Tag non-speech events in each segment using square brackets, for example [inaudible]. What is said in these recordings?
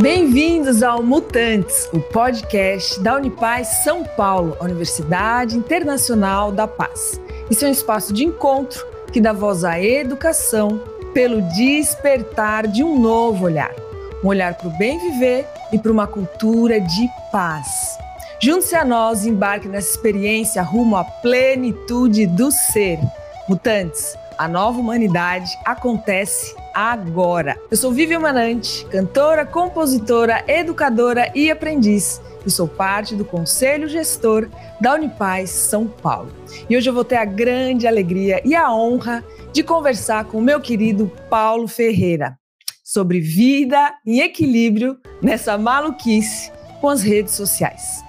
Bem-vindos ao Mutantes, o podcast da Unipaz São Paulo, Universidade Internacional da Paz. Isso é um espaço de encontro que dá voz à educação pelo despertar de um novo olhar. Um olhar para o bem viver e para uma cultura de paz. Junte-se a nós e embarque nessa experiência rumo à plenitude do ser. Mutantes, a nova humanidade acontece agora. Eu sou Vivian Manante, cantora, compositora, educadora e aprendiz. E sou parte do Conselho Gestor da Unipaz São Paulo. E hoje eu vou ter a grande alegria e a honra de conversar com o meu querido Paulo Ferreira sobre vida em equilíbrio nessa maluquice com as redes sociais.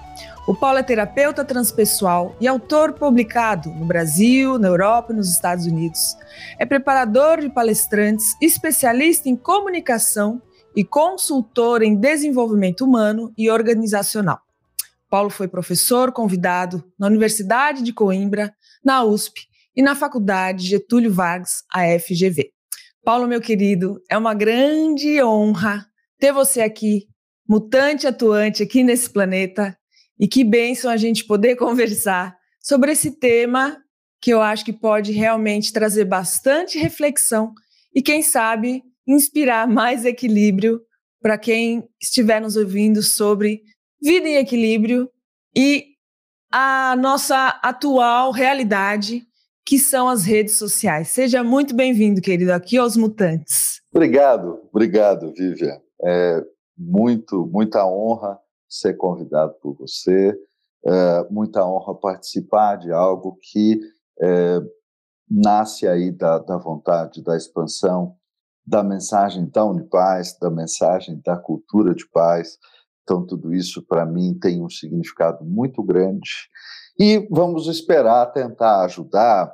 O Paulo é terapeuta transpessoal e autor publicado no Brasil, na Europa e nos Estados Unidos. É preparador de palestrantes, especialista em comunicação e consultor em desenvolvimento humano e organizacional. Paulo foi professor convidado na Universidade de Coimbra, na USP e na Faculdade Getúlio Vargas, a FGV. Paulo, meu querido, é uma grande honra ter você aqui, mutante atuante aqui nesse planeta e que bênção a gente poder [laughs] conversar sobre esse tema que eu acho que pode realmente trazer bastante reflexão e, quem sabe, inspirar mais equilíbrio para quem estiver nos ouvindo sobre vida em equilíbrio e a nossa atual realidade, que são as redes sociais. Seja muito bem-vindo, querido, aqui aos Mutantes. Obrigado, obrigado, Vivian. É muito, muita honra ser convidado por você. É, muita honra participar de algo que é, nasce aí da, da vontade, da expansão da mensagem da Unipaz, da mensagem da cultura de paz. Então, tudo isso para mim tem um significado muito grande. E vamos esperar tentar ajudar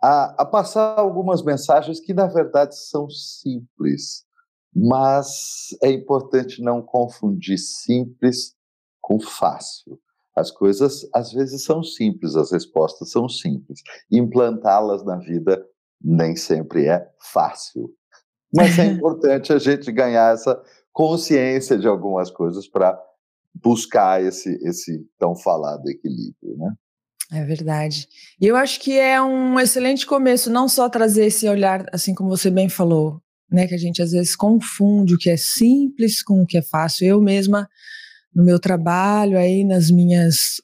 a, a passar algumas mensagens que, na verdade, são simples, mas é importante não confundir simples com fácil. As coisas às vezes são simples, as respostas são simples. Implantá-las na vida nem sempre é fácil. Mas é [laughs] importante a gente ganhar essa consciência de algumas coisas para buscar esse, esse tão falado equilíbrio, né? É verdade. E eu acho que é um excelente começo, não só trazer esse olhar, assim como você bem falou, né, que a gente às vezes confunde o que é simples com o que é fácil. Eu mesma, no meu trabalho, aí nas minhas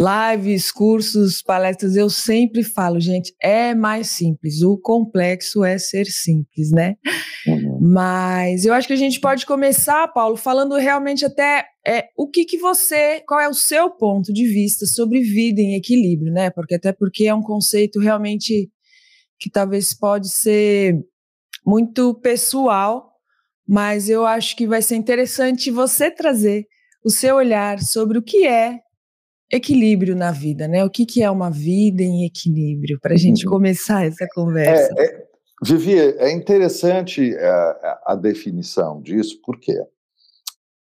lives, cursos, palestras, eu sempre falo, gente, é mais simples. O complexo é ser simples, né? Uhum. Mas eu acho que a gente pode começar, Paulo, falando realmente até é, o que, que você, qual é o seu ponto de vista sobre vida em equilíbrio, né? Porque até porque é um conceito realmente que talvez pode ser muito pessoal, mas eu acho que vai ser interessante você trazer o seu olhar sobre o que é equilíbrio na vida, né? O que, que é uma vida em equilíbrio, para a gente uhum. começar essa conversa. É, é, Vivi, é interessante a, é, a, definição disso, por quê?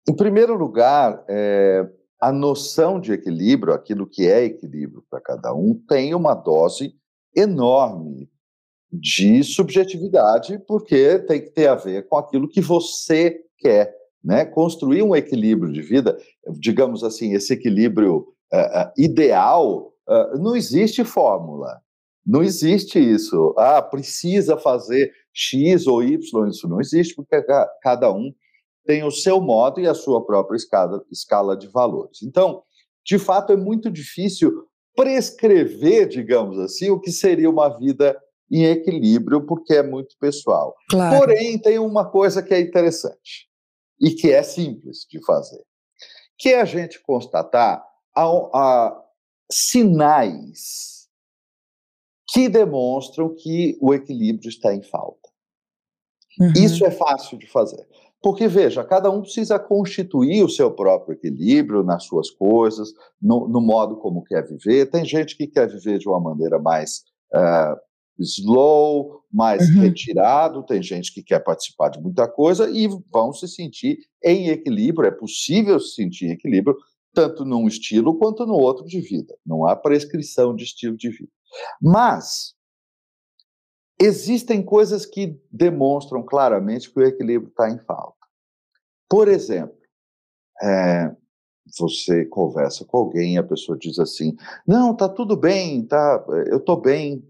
Em primeiro lugar, é, a noção de equilíbrio, aquilo que é equilíbrio para cada um, tem uma dose enorme de subjetividade, porque tem que ter a ver com aquilo que você quer. Né? Construir um equilíbrio de vida, digamos assim, esse equilíbrio uh, ideal, uh, não existe fórmula. Não existe isso. Ah, precisa fazer X ou Y. Isso não existe, porque cada um tem o seu modo e a sua própria escala, escala de valores. Então, de fato, é muito difícil prescrever, digamos assim, o que seria uma vida em equilíbrio, porque é muito pessoal. Claro. Porém, tem uma coisa que é interessante e que é simples de fazer, que é a gente constatar a, a sinais que demonstram que o equilíbrio está em falta. Uhum. Isso é fácil de fazer. Porque, veja, cada um precisa constituir o seu próprio equilíbrio nas suas coisas, no, no modo como quer viver. Tem gente que quer viver de uma maneira mais uh, slow, mais uhum. retirado, tem gente que quer participar de muita coisa e vão se sentir em equilíbrio. É possível se sentir em equilíbrio tanto num estilo quanto no outro de vida. Não há prescrição de estilo de vida. Mas existem coisas que demonstram claramente que o equilíbrio está em falta. Por exemplo, é, você conversa com alguém e a pessoa diz assim: Não, tá tudo bem, tá, eu tô bem.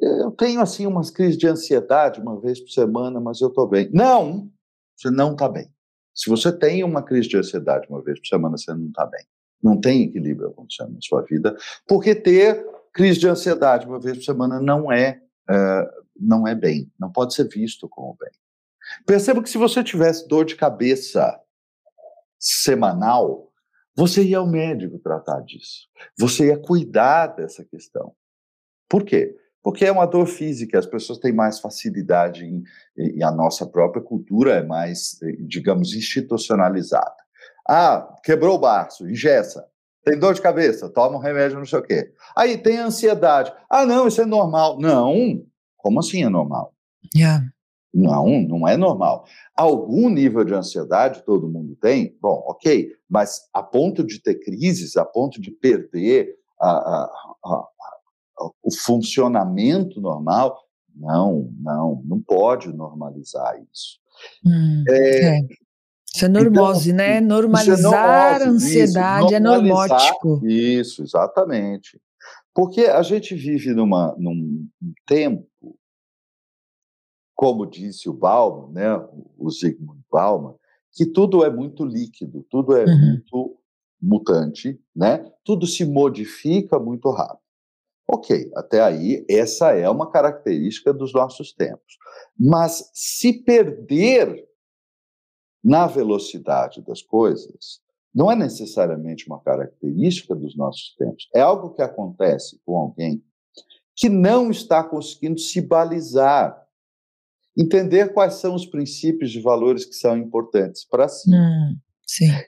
Eu tenho assim umas crises de ansiedade uma vez por semana, mas eu tô bem. Não, você não tá bem. Se você tem uma crise de ansiedade uma vez por semana, você não tá bem. Não tem equilíbrio acontecendo na sua vida, porque ter crise de ansiedade uma vez por semana não é, é não é bem, não pode ser visto como bem. Perceba que se você tivesse dor de cabeça semanal, você ia ao médico tratar disso. Você ia cuidar dessa questão. Por quê? Porque é uma dor física, as pessoas têm mais facilidade em, e a nossa própria cultura é mais, digamos, institucionalizada. Ah, quebrou o baço, ingessa. Tem dor de cabeça, toma um remédio, não sei o quê. Aí tem ansiedade. Ah, não, isso é normal. Não, como assim é normal? Yeah. Não, não é normal. Algum nível de ansiedade todo mundo tem, bom, ok, mas a ponto de ter crises, a ponto de perder a, a, a, o funcionamento normal, não, não, não pode normalizar isso. Hum, é, é. Isso é normose, então, né? Normalizar é normose, a ansiedade isso, é normótico. Isso, exatamente. Porque a gente vive numa, num tempo como disse o Bauman, né, o Zygmunt Bauman, que tudo é muito líquido, tudo é uhum. muito mutante, né? Tudo se modifica muito rápido. Ok, até aí essa é uma característica dos nossos tempos. Mas se perder na velocidade das coisas, não é necessariamente uma característica dos nossos tempos. É algo que acontece com alguém que não está conseguindo se balizar entender quais são os princípios de valores que são importantes para si. Hum,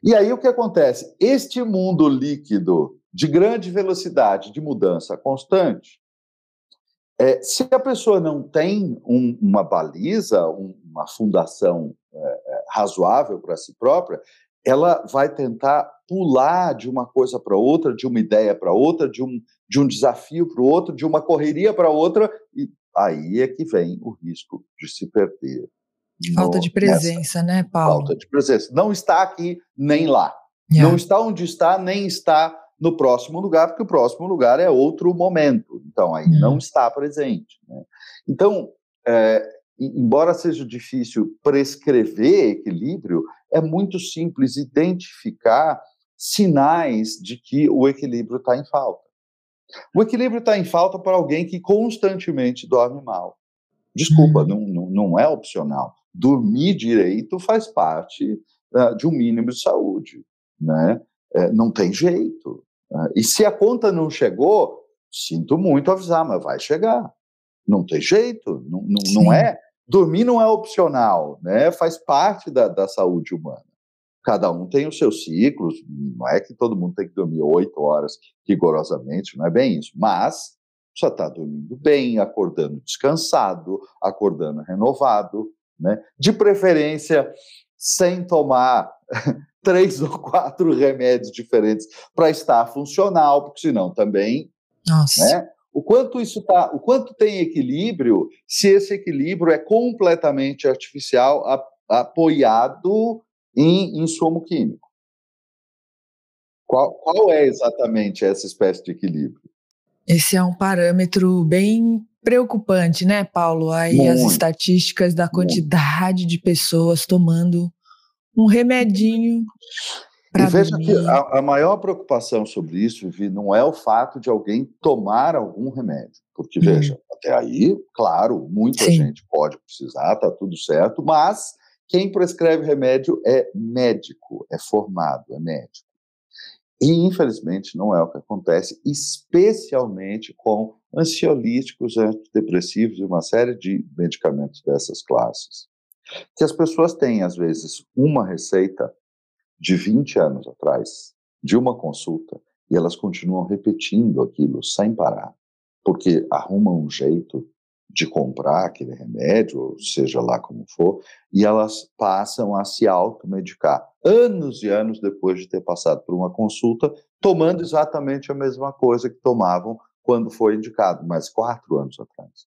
e aí o que acontece? Este mundo líquido de grande velocidade de mudança constante, é, se a pessoa não tem um, uma baliza, um, uma fundação é, é razoável para si própria, ela vai tentar pular de uma coisa para outra, de uma ideia para outra, de um, de um desafio para o outro, de uma correria para outra, e aí é que vem o risco de se perder. Falta no, de presença, nessa, né, Paulo? Falta de presença. Não está aqui nem lá. Yeah. Não está onde está, nem está no próximo lugar, porque o próximo lugar é outro momento. Então, aí não está presente. Né? Então, é, embora seja difícil prescrever equilíbrio, é muito simples identificar sinais de que o equilíbrio está em falta. O equilíbrio está em falta para alguém que constantemente dorme mal. Desculpa, uhum. não, não, não é opcional. Dormir direito faz parte uh, de um mínimo de saúde, né? É, não tem jeito. Uh, e se a conta não chegou, sinto muito avisar, mas vai chegar. Não tem jeito, não, não, não é. Dormir não é opcional, né? Faz parte da, da saúde humana. Cada um tem os seus ciclos, não é que todo mundo tem que dormir oito horas rigorosamente, não é bem isso, mas só está dormindo bem, acordando descansado, acordando renovado, né? De preferência, sem tomar [laughs] três [laughs] ou quatro remédios diferentes para estar funcional, porque senão também, Nossa. né? O quanto isso tá, o quanto tem equilíbrio, se esse equilíbrio é completamente artificial, apoiado em insumo químico. Qual, qual é exatamente essa espécie de equilíbrio? Esse é um parâmetro bem preocupante, né, Paulo? Aí muito, as estatísticas da quantidade muito. de pessoas tomando um remedinho. E veja dormir. que a, a, maior preocupação sobre isso, Vivi, não é o fato de alguém tomar algum remédio. Porque, hum. veja, até aí, claro, muita Sim. gente pode precisar, tá tudo certo, mas quem prescreve remédio é médico, é formado, é médico. E, infelizmente, não é o que acontece, especialmente com ansiolíticos, antidepressivos e uma série de medicamentos dessas classes. Que as pessoas têm, às vezes, uma receita de 20 anos atrás, de uma consulta, e elas continuam repetindo aquilo sem parar, porque arrumam um jeito de comprar aquele remédio, seja lá como for, e elas passam a se automedicar, anos e anos depois de ter passado por uma consulta, tomando exatamente a mesma coisa que tomavam quando foi indicado, mas quatro anos atrás.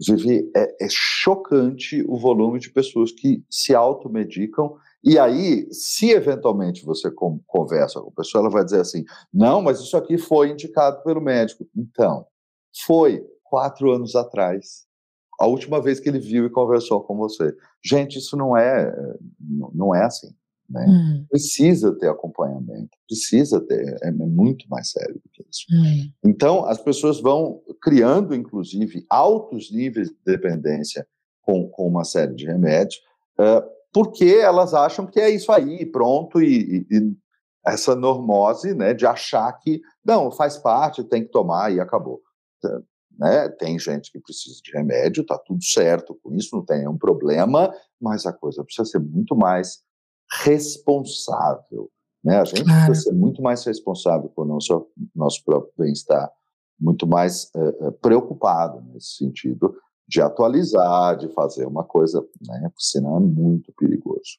Vivi, é, é chocante o volume de pessoas que se automedicam e aí, se eventualmente você conversa com a pessoa, ela vai dizer assim: não, mas isso aqui foi indicado pelo médico. Então, foi quatro anos atrás, a última vez que ele viu e conversou com você. Gente, isso não é, não é assim. Né? Hum. Precisa ter acompanhamento, precisa ter, é, é, muito mais sério do que isso. Hum. Então, as pessoas vão criando, inclusive, altos níveis de dependência com, com uma série de remédios, uh, porque elas acham que é isso aí, pronto, e, e, e, essa normose né, de achar que, não, faz parte, tem que tomar e acabou. Né? Tem gente que precisa de remédio, tá tudo certo com isso, não tem nenhum problema, mas a coisa precisa ser muito mais responsável. Né? A gente claro. precisa ser muito mais responsável com o nosso, nosso próprio bem-estar, muito mais uh, preocupado nesse sentido de atualizar, de fazer uma coisa, né? Senão é muito perigoso.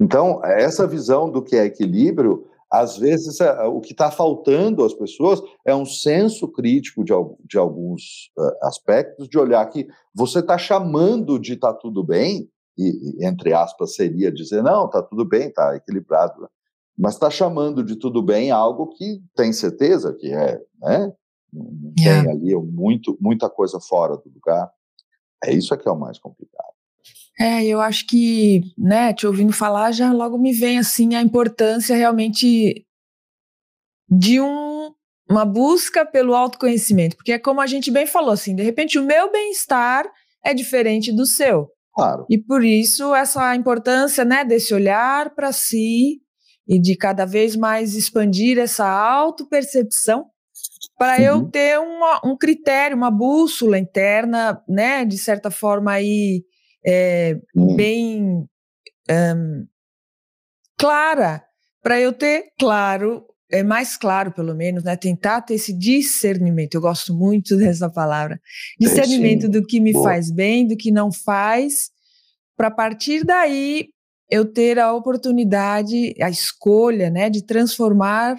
Então, essa visão do que é equilíbrio, às vezes é, o que está faltando às pessoas é um senso crítico de, de alguns uh, aspectos, de olhar que você está chamando de está tudo bem, e, entre aspas, seria dizer, não, está tudo bem, está equilibrado. Né? Mas está chamando de tudo bem algo que tem certeza que é, né? Yeah. tem ali muito, muita coisa fora do lugar. É isso que é o mais complicado. É, eu acho que, né, te ouvindo falar, já logo me vem assim a importância realmente de um, uma busca pelo autoconhecimento, porque é como a gente bem falou assim, de repente o meu bem-estar é diferente do seu. Claro. E por isso essa importância, né, desse olhar para si e de cada vez mais expandir essa autopercepção para uhum. eu ter uma, um critério, uma bússola interna, né, de certa forma aí é, uhum. bem um, clara, para eu ter claro, é mais claro pelo menos, né, tentar ter esse discernimento. Eu gosto muito [laughs] dessa palavra, discernimento do que me Boa. faz bem, do que não faz, para partir daí eu ter a oportunidade, a escolha, né, de transformar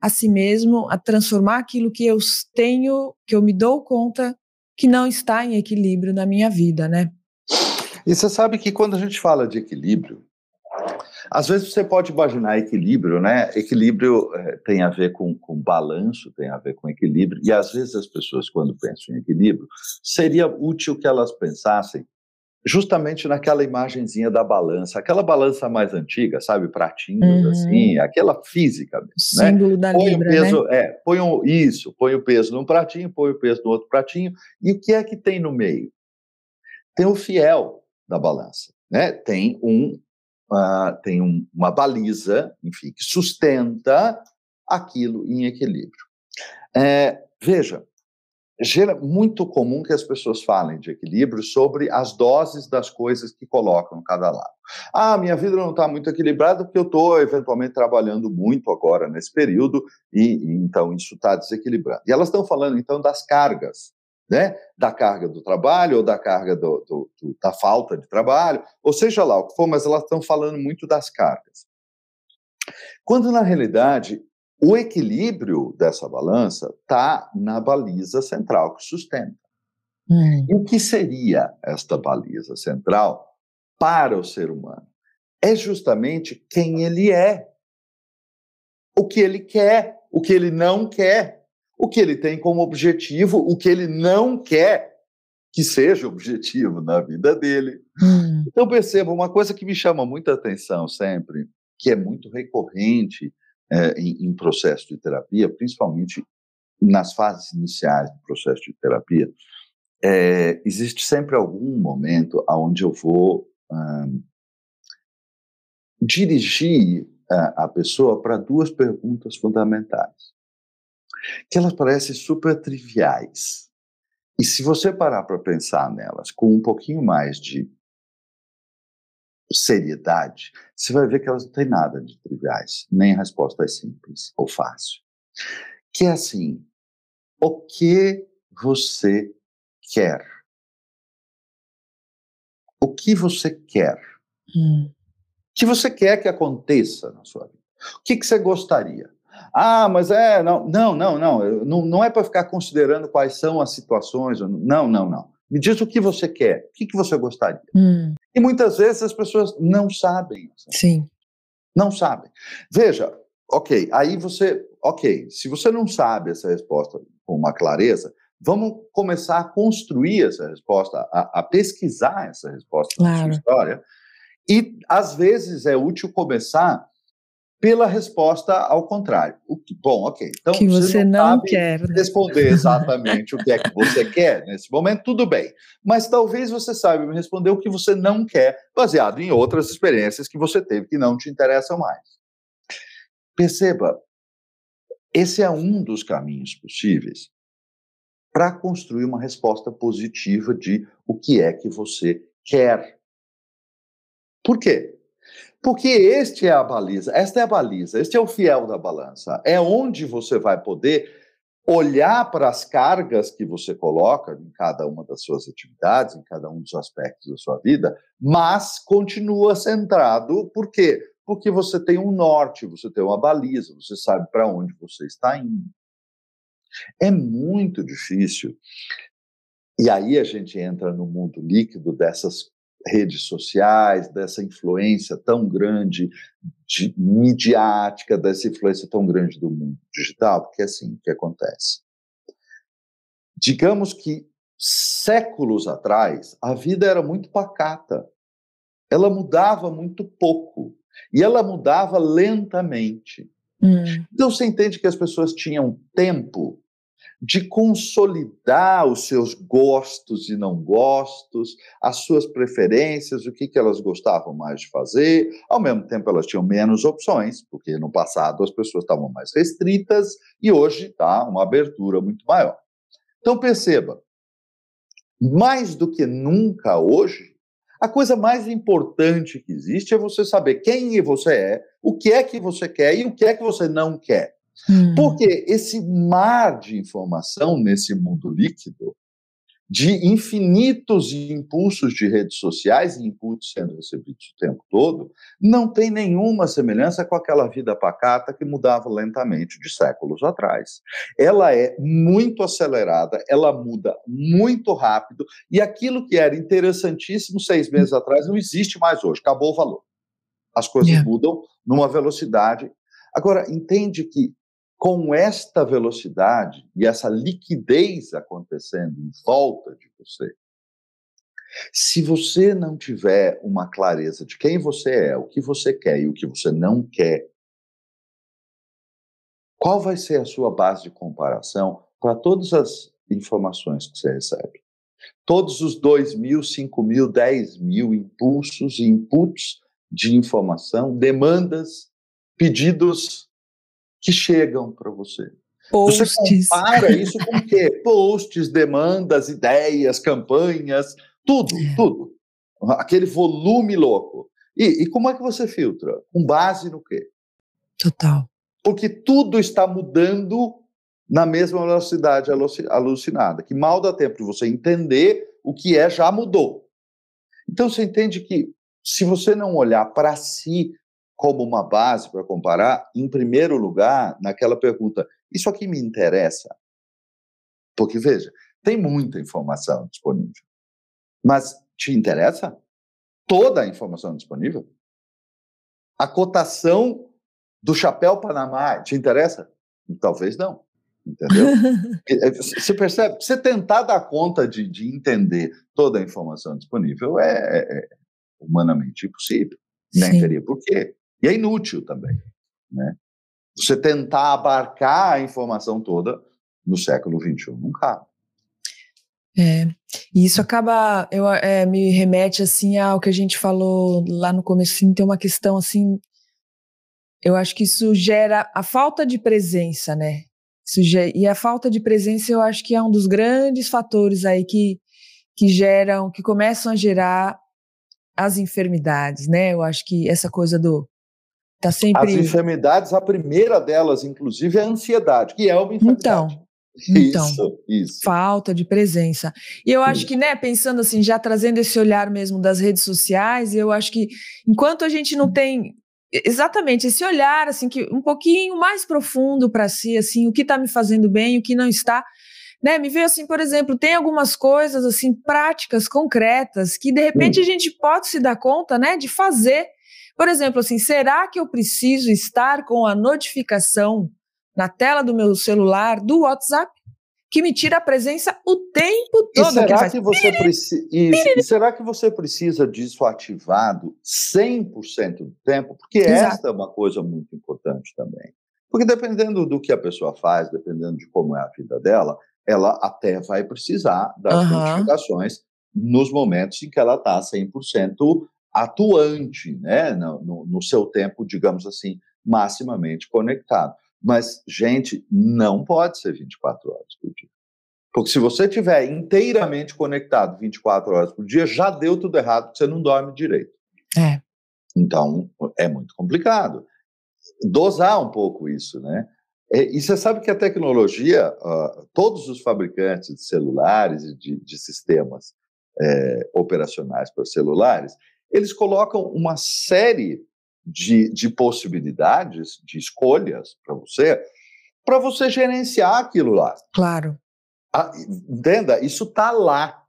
a si mesmo, a transformar aquilo que eu tenho, que eu me dou conta que não está em equilíbrio na minha vida, né? E você sabe que quando a gente fala de equilíbrio, às vezes você pode imaginar equilíbrio, né? Equilíbrio é, tem a ver com, com balanço, tem a ver com equilíbrio, e às vezes as pessoas, quando pensam em equilíbrio, seria útil que elas pensassem justamente naquela imagenzinha da balança, aquela balança mais antiga, sabe, pratinhos uhum. assim, aquela física mesmo, né? Símbolo da põe Libra, o peso, né? é, põe um, isso, põe o peso num pratinho, põe o peso no outro pratinho, e o que é que tem no meio? Tem o fiel da balança, né? Tem um, tem um, uma baliza, enfim, que sustenta aquilo em equilíbrio. É, veja, gera muito comum que as pessoas falem de equilíbrio sobre as doses das coisas que colocam cada lado. Ah, minha vida não está muito equilibrada porque eu estou eventualmente trabalhando muito agora nesse período e, e então isso está desequilibrando. E elas estão falando então das cargas, né? Da carga do trabalho ou da carga do, do, do, da falta de trabalho, ou seja lá o que for, mas elas estão falando muito das cargas. Quando na realidade o equilíbrio dessa balança está na baliza central que sustenta. Hum. O que seria esta baliza central para o ser humano? É justamente quem ele é, o que ele quer, o que ele não quer, o que ele tem como objetivo, o que ele não quer que seja objetivo na vida dele. Hum. Então perceba uma coisa que me chama muita atenção sempre, que é muito recorrente é, em, em processo de terapia, principalmente nas fases iniciais do processo de terapia, é, existe sempre algum momento onde eu vou hum, dirigir a, a pessoa para duas perguntas fundamentais, que elas parecem super triviais. E se você parar para pensar nelas com um pouquinho mais de seriedade, você vai ver que elas não têm nada de triviais, nem respostas simples ou fácil. Que é assim, o que você quer? O que você quer? Hum. O que você quer que aconteça na sua vida? O que, que você gostaria? Ah, mas é, não, não, não, não, não, não é para ficar considerando quais são as situações, não, não, não. Me diz o que você quer, o que, que você gostaria. Hum. E muitas vezes as pessoas não sabem. Sim. Não sabem. Veja, ok, aí você, ok, se você não sabe essa resposta com uma clareza, vamos começar a construir essa resposta, a, a pesquisar essa resposta claro. na sua história. E às vezes é útil começar pela resposta ao contrário. O que, bom, ok. Então, que você, você não, não quer né? responder exatamente o que é que você [laughs] quer nesse momento, tudo bem. Mas talvez você saiba me responder o que você não quer, baseado em outras experiências que você teve que não te interessam mais. Perceba, esse é um dos caminhos possíveis para construir uma resposta positiva de o que é que você quer. Por quê? Porque este é a baliza, esta é a baliza, este é o fiel da balança. É onde você vai poder olhar para as cargas que você coloca em cada uma das suas atividades, em cada um dos aspectos da sua vida, mas continua centrado, por quê? Porque você tem um norte, você tem uma baliza, você sabe para onde você está indo. É muito difícil. E aí a gente entra no mundo líquido dessas redes sociais, dessa influência tão grande de, midiática, dessa influência tão grande do mundo digital, porque é assim que acontece. Digamos que séculos atrás, a vida era muito pacata. Ela mudava muito pouco. E ela mudava lentamente. Hum. Então você entende que as pessoas tinham tempo de consolidar os seus gostos e não gostos, as suas preferências, o que, que elas gostavam mais de fazer. Ao mesmo tempo, elas tinham menos opções, porque no passado as pessoas estavam mais restritas e hoje está uma abertura muito maior. Então, perceba, mais do que nunca hoje, a coisa mais importante que existe é você saber quem você é, o que é que você quer e o que é que você não quer. Hum. Porque esse mar de informação nesse mundo líquido, de infinitos impulsos de redes sociais e inputs sendo recebidos o tempo todo, não tem nenhuma semelhança com aquela vida pacata que mudava lentamente de séculos atrás. Ela é muito acelerada, ela muda muito rápido, e aquilo que era interessantíssimo seis meses atrás não existe mais hoje, acabou o valor. As coisas yeah. mudam numa velocidade. Agora, entende que com esta velocidade e essa liquidez acontecendo em volta de você, se você não tiver uma clareza de quem você é, o que você quer e o que você não quer, qual vai ser a sua base de comparação para todas as informações que você recebe? Todos os 2 mil, 5 mil, 10 mil impulsos e inputs de informação, demandas, pedidos que chegam para você. Posts. Você compara isso com o quê? [laughs] Posts, demandas, ideias, campanhas, tudo, é. tudo. Aquele volume louco. E, e como é que você filtra? Com base no quê? Total. Porque tudo está mudando na mesma velocidade alucinada, que mal dá tempo de você entender o que é, já mudou. Então você entende que se você não olhar para si como uma base para comparar, em primeiro lugar, naquela pergunta: isso aqui me interessa? Porque, veja, tem muita informação disponível. Mas te interessa? Toda a informação disponível? A cotação do chapéu Panamá te interessa? Talvez não. Entendeu? [laughs] É, você percebe? Você tentar dar conta de, de entender toda a informação disponível é, é, é humanamente impossível. Nem teria por quê. E é inútil também. Né? Você tentar abarcar a informação toda no século XXI cabe. É, e isso acaba, eu, é, me remete assim ao que a gente falou lá no começo, assim, tem uma questão assim, eu acho que isso gera a falta de presença, né? Gera, e a falta de presença eu acho que é um dos grandes fatores aí que, que geram, que começam a gerar as enfermidades, né? Eu acho que essa coisa do Tá sempre... As enfermidades, a primeira delas, inclusive, é a ansiedade, que é uma enfermidade. Então, então, isso, isso. falta de presença. E eu acho que, né, pensando assim, já trazendo esse olhar mesmo das redes sociais, eu acho que enquanto a gente não tem exatamente esse olhar assim que um pouquinho mais profundo para si, assim, o que está me fazendo bem, o que não está, né, me veio assim, por exemplo, tem algumas coisas assim práticas, concretas, que de repente a gente pode se dar conta, né, de fazer. Por exemplo, assim, será que eu preciso estar com a notificação na tela do meu celular do WhatsApp? que me tira a presença o tempo todo. E será, que, que você precisa, e será que você precisa disso ativado 100% do tempo? Porque Exato. esta é uma coisa muito importante também. Porque dependendo do que a pessoa faz, dependendo de como é a vida dela, ela até vai precisar das uhum. notificações nos momentos em que ela está 100% atuante, né? No, no, seu tempo, digamos assim, maximamente conectado. Mas, gente, não pode ser 24 horas por dia. Porque se você estiver inteiramente conectado 24 horas por dia, já deu tudo errado, você não dorme direito. É. Então, é muito complicado. Dosar um pouco isso, né? E você sabe que a tecnologia, uh, todos os fabricantes de celulares e de, de sistemas é, operacionais para celulares, eles colocam uma série de, de possibilidades, de escolhas para você, para você gerenciar aquilo lá. Claro. Ah, entenda, isso está lá.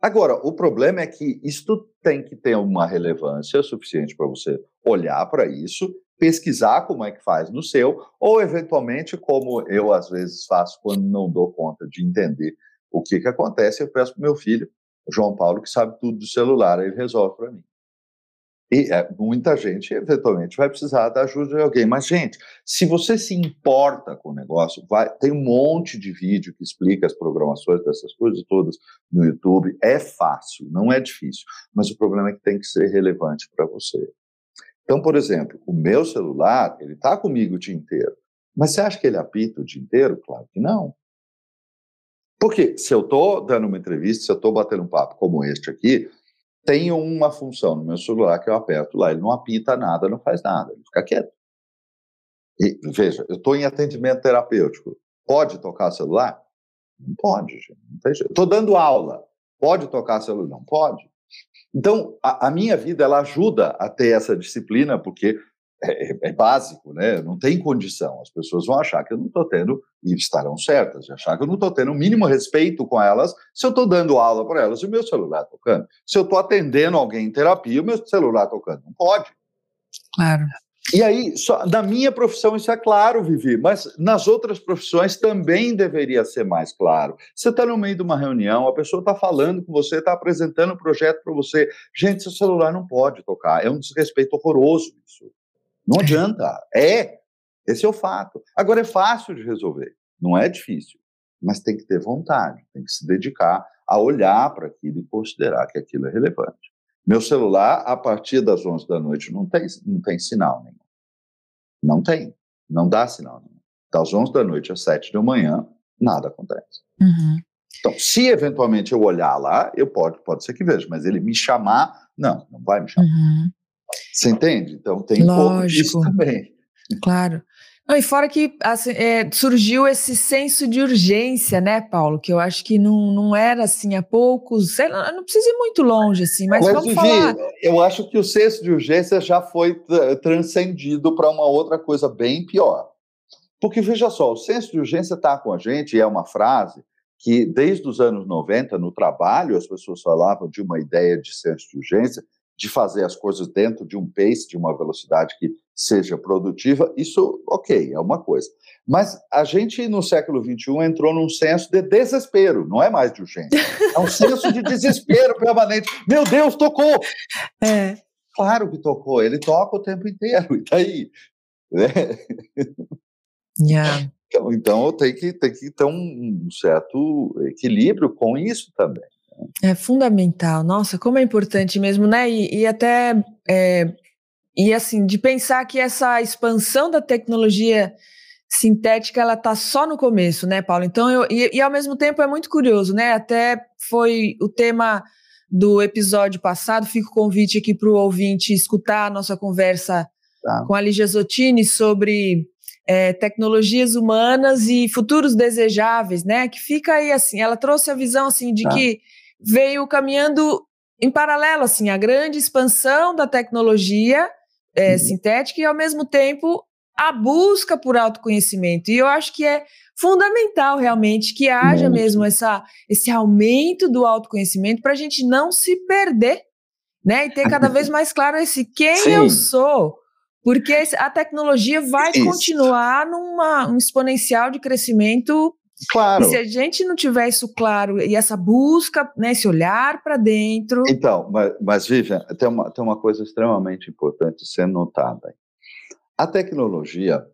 Agora, o problema é que isto tem que ter uma relevância suficiente para você olhar para isso, pesquisar como é que faz no seu, ou eventualmente, como eu às vezes faço quando não dou conta de entender o que, que acontece, eu peço para meu filho, João Paulo, que sabe tudo do celular, ele resolve para mim. E é, muita gente, eventualmente, vai precisar da ajuda de alguém. Mas, gente, se você se importa com o negócio, vai, tem um monte de vídeo que explica as programações dessas coisas todas no YouTube. É fácil, não é difícil. Mas o problema é que tem que ser relevante para você. Então, por exemplo, o meu celular, ele está comigo o dia inteiro. Mas você acha que ele apita o dia inteiro? Claro que não. Porque se eu estou dando uma entrevista, se eu estou batendo um papo como este aqui, tem uma função no meu celular que eu aperto lá, ele não apita nada, não faz nada, ele fica quieto. E veja, eu estou em atendimento terapêutico. Pode tocar celular? Não pode, gente. Estou dando aula. Pode tocar celular? Não pode. Então, a, a, minha vida ela ajuda a ter essa disciplina, porque é, é, é, básico, né? Não tem condição. As pessoas vão achar que eu não estou tendo, e estarão certas, de achar que eu não estou tendo o mínimo respeito com elas se eu estou dando aula para elas e o meu celular tocando. Se eu estou atendendo alguém em terapia, o meu celular tocando. Não pode. Claro. E aí, só, na minha profissão isso é claro, Vivi, mas nas outras profissões também deveria ser mais claro. Você está no meio de uma reunião, a pessoa está falando com você, está apresentando um projeto para você. Gente, seu celular não pode tocar. É um desrespeito horroroso isso. Não adianta. É. Esse é o fato. Agora é fácil de resolver. Não é difícil. Mas tem que ter vontade, tem que se dedicar a olhar para aquilo e considerar que aquilo é relevante. Meu celular, a partir das 11 da noite, não tem, não tem sinal nenhum. Não tem. Não dá sinal nenhum. Das 11 da noite às 7 da manhã, nada acontece. Uhum. Então, se eventualmente eu olhar lá, eu pode, pode ser que veja, mas ele me chamar, não, não vai me chamar. Uhum. Você entende? Então tem Lógico. um pouco também. Claro. Não, e fora que assim, é, surgiu esse senso de urgência, né, Paulo? Que eu acho que não, não era assim há poucos, lá, não precisa ir muito longe, assim, mas, mas vamos Vivi, falar. Eu acho que o senso de urgência já foi transcendido para uma outra coisa bem pior. Porque veja só, o senso de urgência está com a gente, e é uma frase que desde os anos 90, no trabalho, as pessoas falavam de uma ideia de senso de urgência, de fazer as coisas dentro de um pace, de uma velocidade que seja produtiva, isso, ok, é uma coisa. Mas a gente, no século XXI, entrou num senso de desespero, não é mais de urgência. É um senso de desespero permanente. Meu Deus, tocou! É. Claro que tocou, ele toca o tempo inteiro, [laughs] e daí? Né? Yeah. Então, então tem que, tem que ter um certo equilíbrio com isso também. É fundamental. Nossa, como é importante mesmo, né? E, e até é, e assim de pensar que essa expansão da tecnologia sintética ela está só no começo, né, Paulo? Então eu e, e ao mesmo tempo é muito curioso, né? Até foi o tema do episódio passado. Fica o convite aqui para o ouvinte escutar a nossa conversa tá. com a Lígia Zottini sobre é, tecnologias humanas e futuros desejáveis, né? Que fica aí assim. Ela trouxe a visão assim de tá. que veio caminhando em paralelo, assim, a grande expansão da tecnologia é, uhum. sintética e, ao mesmo tempo, a busca por autoconhecimento. E eu acho que é fundamental realmente que haja Muito. mesmo essa, esse aumento do autoconhecimento para a gente não se perder, né? E ter cada vez mais claro esse quem Sim. eu sou. Porque a tecnologia vai Isso. continuar numa um exponencial de crescimento Claro. E se a gente não tiver isso claro e essa busca, né, esse olhar para dentro. Então, mas, mas Vivian, tem uma, tem uma coisa extremamente importante sendo notada. A tecnologia,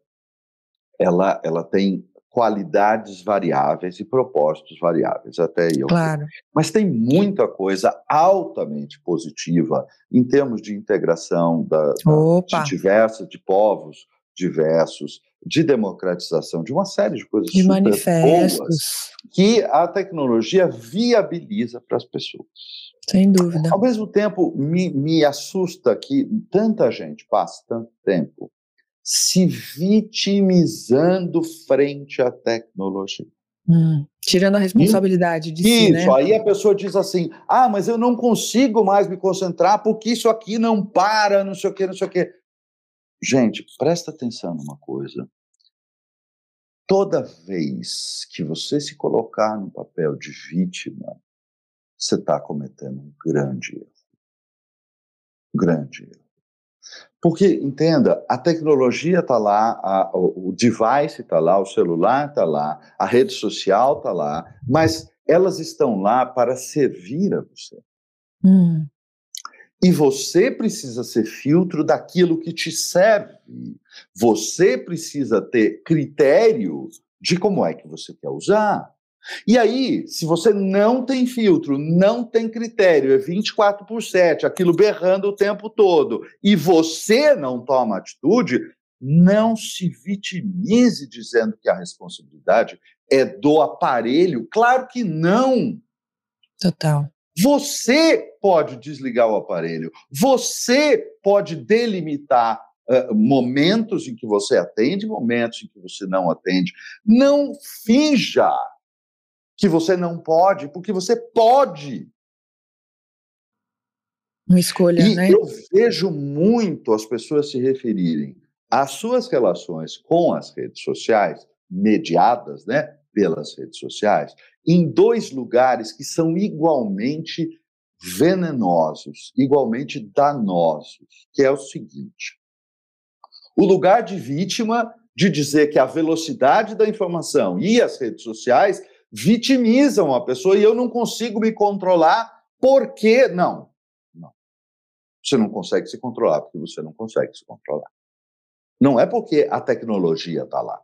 ela, ela tem qualidades variáveis e propósitos variáveis, até eu. Claro. Mas tem muita coisa altamente positiva em termos de integração da, de diversas, de povos diversos, de democratização, de uma série de coisas de super manifestos. boas que a tecnologia viabiliza para as pessoas. Sem dúvida. Ao mesmo tempo, me, me assusta que tanta gente passa tanto tempo se vitimizando frente à tecnologia. Hum, tirando a responsabilidade de isso, si, né? aí a pessoa diz assim, ah, mas eu não consigo mais me concentrar porque isso aqui não para, não sei o quê, não sei o quê. Gente, presta atenção numa coisa. Toda vez que você se colocar no papel de vítima, você está cometendo um grande erro. Grande erro. Porque, entenda, a tecnologia está lá, a, o device está lá, o celular está lá, a rede social está lá, mas elas estão lá para servir a você. Hum. E você precisa ser filtro daquilo que te serve. Você precisa ter critério de como é que você quer usar. E aí, se você não tem filtro, não tem critério, é 24 por 7, aquilo berrando o tempo todo, e você não toma atitude, não se vitimize dizendo que a responsabilidade é do aparelho. Claro que não. Total. Você pode desligar o aparelho, você pode delimitar uh, momentos em que você atende, momentos em que você não atende. Não finja que você não pode, porque você pode. Uma escolha, e né? Eu vejo muito as pessoas se referirem às suas relações com as redes sociais, mediadas, né? Pelas redes sociais, em dois lugares que são igualmente venenosos, igualmente danosos, que é o seguinte: o lugar de vítima de dizer que a velocidade da informação e as redes sociais vitimizam a pessoa e eu não consigo me controlar porque não, não. Você não consegue se controlar porque você não consegue se controlar. Não é porque a tecnologia está lá.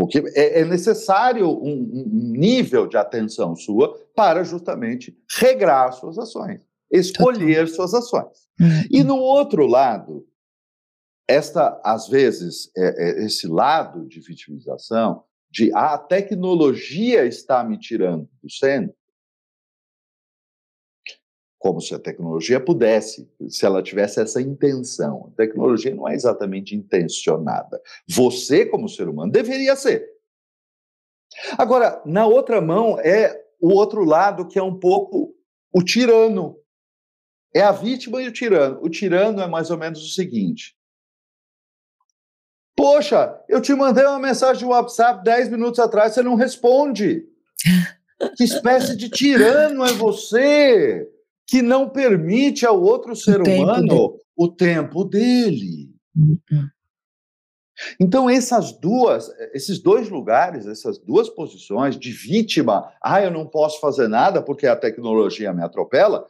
Porque é, é necessário um, um, nível de atenção sua para justamente regrar suas ações, escolher suas ações. Uhum. E no outro lado, esta, às vezes, é, é, esse lado de vitimização, de ah, a tecnologia está me tirando do centro, como se a tecnologia pudesse, se ela tivesse essa intenção. A tecnologia não é exatamente intencionada. Você, como ser humano, deveria ser. Agora, na outra mão é o outro lado que é um pouco o tirano. É a vítima e o tirano. O tirano é mais ou menos o seguinte: Poxa, eu te mandei uma mensagem de WhatsApp 10 minutos atrás, você não responde. Que espécie de tirano é você? Que não permite ao outro ser o humano o tempo dele. Uhum. Então, essas duas, esses dois lugares, essas duas posições de vítima, ah, eu não posso fazer nada porque a tecnologia me atropela,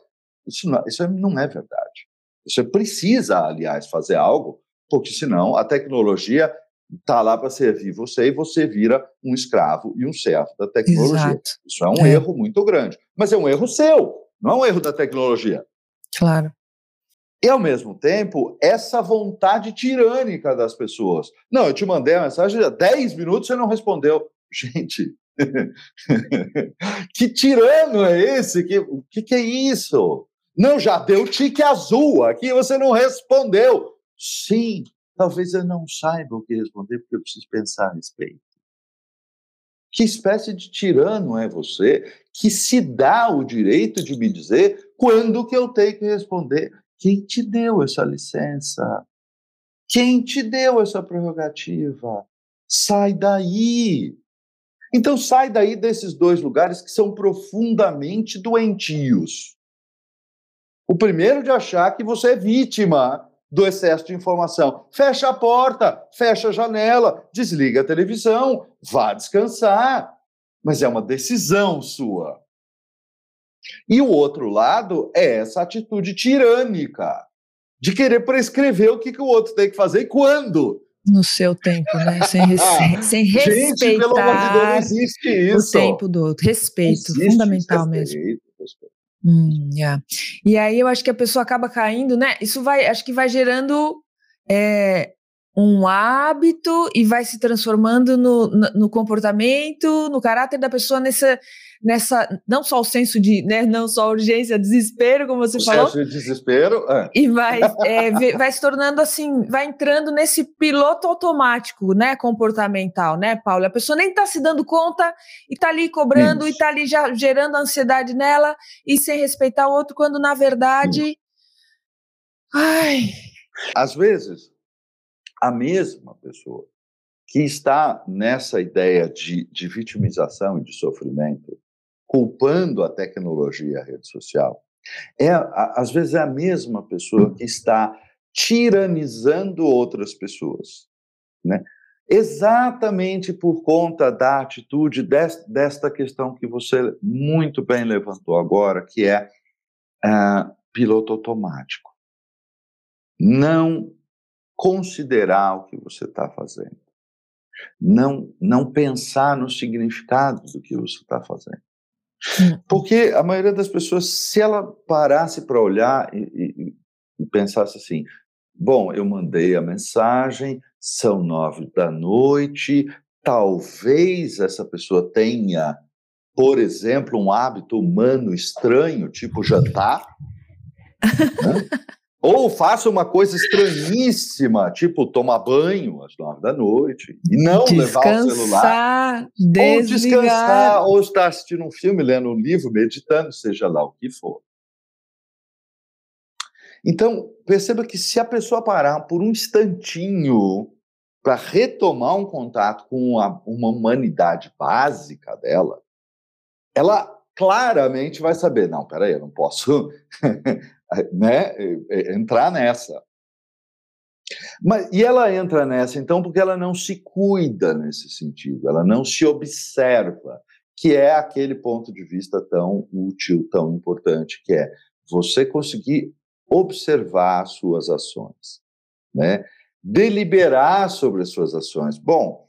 isso não, isso não é verdade. Você precisa, aliás, fazer algo, porque senão a tecnologia está lá para servir você e você vira um escravo e um servo da tecnologia. Exato. Isso é um é. erro muito grande, mas é um erro seu. Não é um erro da tecnologia. Claro. E, ao mesmo tempo, essa vontade tirânica das pessoas. Não, eu te mandei a mensagem há 10 minutos e você não respondeu. [laughs] Gente, [laughs] que tirano é esse? Que, o que, que é isso? Não, já deu tique azul aqui, você não respondeu. Sim, talvez eu não saiba o que responder, porque eu preciso pensar a respeito. Que espécie de tirano é você que se dá o direito de me dizer quando que eu tenho que responder? Quem te deu essa licença? Quem te deu essa prerrogativa? Sai daí. Então sai daí desses dois lugares que são profundamente doentios. O primeiro de achar que você é vítima do excesso de informação. Fecha a porta, fecha a janela, desliga a televisão, vá descansar. Mas é uma decisão sua. E o outro lado é essa atitude tirânica de querer prescrever o que, que o outro tem que fazer e quando. No seu tempo, né? Sem, rece... [laughs] Sem respeitar Gente, pelo amor de Deus, não existe isso. o tempo do outro. Respeito, fundamental respeito, mesmo. Hum, yeah. E aí eu acho que a pessoa acaba caindo, né? Isso vai, acho que vai gerando é, um hábito e vai se transformando no, no, no, comportamento, no caráter da pessoa nessa, nessa não só o senso de, né, não só a urgência, desespero, como você o falou. Senso de desespero. É. E vai, é, vai se tornando assim, vai entrando nesse piloto automático, né, comportamental, né, Paulo? A pessoa nem está se dando conta e está ali cobrando Isso. e está ali já gerando ansiedade nela e sem respeitar o outro, quando na verdade. Isso. Ai. Às vezes, a mesma pessoa que está nessa ideia de, de vitimização e de sofrimento, culpando a tecnologia e a rede social, é, às vezes é a mesma pessoa que está tiranizando outras pessoas, né? Exatamente por conta da atitude desta questão que você muito bem levantou agora, que é uh, piloto automático. Não considerar o que você está fazendo. Não, não pensar no significado do que você está fazendo. Hum. Porque a maioria das pessoas, se ela parasse para olhar e, e, e, pensasse assim: bom, eu mandei a mensagem, são nove da noite, talvez essa pessoa tenha, por exemplo, um hábito humano estranho, tipo jantar. [laughs] né? Ou faça uma coisa estranhíssima, tipo tomar banho às nove da noite e não descansar, levar o celular. Desligar. Ou descansar, ou estar assistindo um filme, lendo um livro, meditando, seja lá o que for. Então, perceba que se a pessoa parar por um instantinho para retomar um contato com uma, uma humanidade básica dela, ela claramente vai saber, não, peraí, eu não posso né, entrar nessa. Mas, e ela entra nessa, então, porque ela não se cuida nesse sentido, ela não se observa, que é aquele ponto de vista tão útil, tão importante, que é você conseguir observar as suas ações, né? deliberar sobre as suas ações. Bom,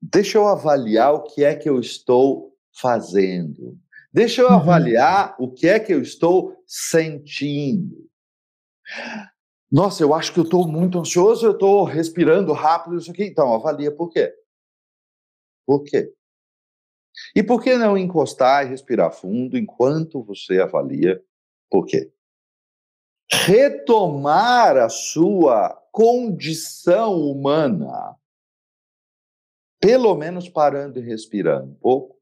deixa eu avaliar o que é que eu estou fazendo. Deixa eu uhum. avaliar o que é que eu estou sentindo. Nossa, eu acho que eu estou muito ansioso, eu estou respirando rápido, isso aqui. Então, avalia por quê. Por quê? E por que não encostar e respirar fundo enquanto você avalia por quê? Retomar a sua condição humana, pelo menos parando e respirando um pouco,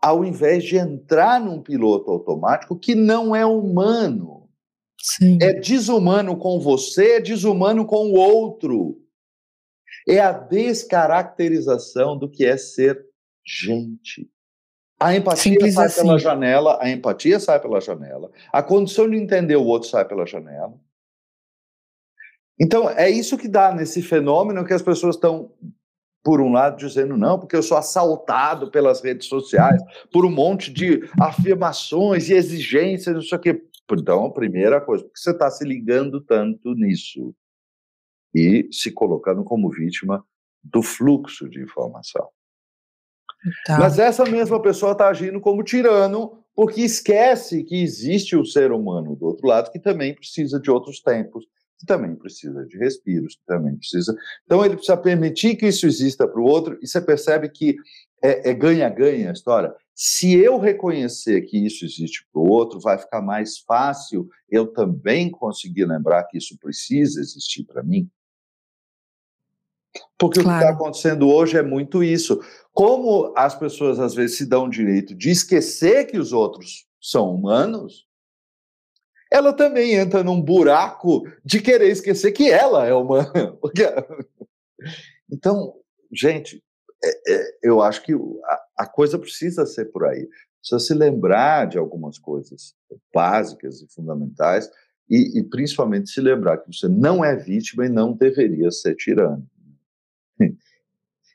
ao invés de entrar num piloto automático que não é humano. Sim. É desumano com você, é desumano com o outro. É a descaracterização do que é ser gente. A empatia Simples sai assim. pela janela, a empatia sai pela janela, a condição de entender o outro sai pela janela. Então, é isso que dá nesse fenômeno que as pessoas estão por um lado, dizendo não, porque eu sou assaltado pelas redes sociais, por um monte de afirmações e exigências, não sei o quê. Então, a primeira coisa, porque você está se ligando tanto nisso e se colocando como vítima do fluxo de informação. Tá. Mas essa mesma pessoa está agindo como tirano porque esquece que existe o ser humano do outro lado que também precisa de outros tempos, que também precisa de respiros, que também precisa. Então, ele precisa permitir que isso exista para o outro, e você percebe que é ganha-ganha é a história. Se eu reconhecer que isso existe para o outro, vai ficar mais fácil eu também conseguir lembrar que isso precisa existir para mim. Porque claro. o que está acontecendo hoje é muito isso. Como as pessoas às vezes se dão o direito de esquecer que os outros são humanos, ela também entra num buraco de querer esquecer que ela é humana. [laughs] então, gente, é, é, eu acho que a, a, coisa precisa ser por aí. Precisa se lembrar de algumas coisas básicas e fundamentais e, e principalmente se lembrar que você não é vítima e não deveria ser tirano.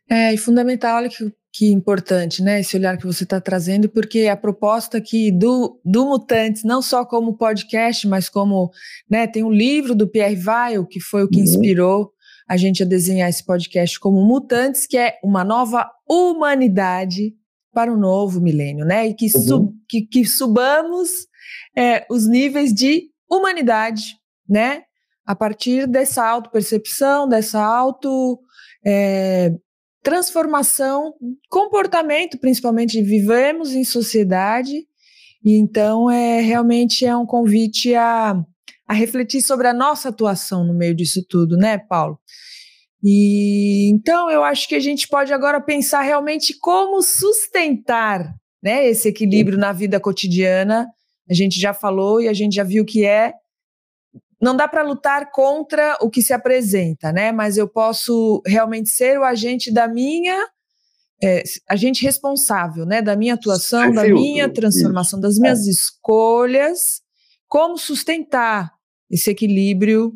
É, e fundamental, olha que, que importante, né, esse olhar que você está trazendo, porque a proposta aqui do, do Mutantes, não só como podcast, mas como, né, tem um livro do Pierre Weil, que foi o que uhum. inspirou a gente a desenhar esse podcast como Mutantes, que é uma nova humanidade para o novo milênio, né, e que, uhum. sub, que, que subamos é, os níveis de humanidade, né, a partir dessa auto-percepção, dessa auto... É, transformação, comportamento, principalmente, vivemos em sociedade, e então é realmente é um convite a, a refletir sobre a nossa atuação no meio disso tudo, né, Paulo? E então eu acho que a gente pode agora pensar realmente como sustentar né, esse equilíbrio na vida cotidiana. A gente já falou e a gente já viu que é não dá para lutar contra o que se apresenta, né? Mas eu posso realmente ser o agente da minha é, agente responsável, né? Da minha atuação, da minha transformação, das minhas é. escolhas, como sustentar esse equilíbrio,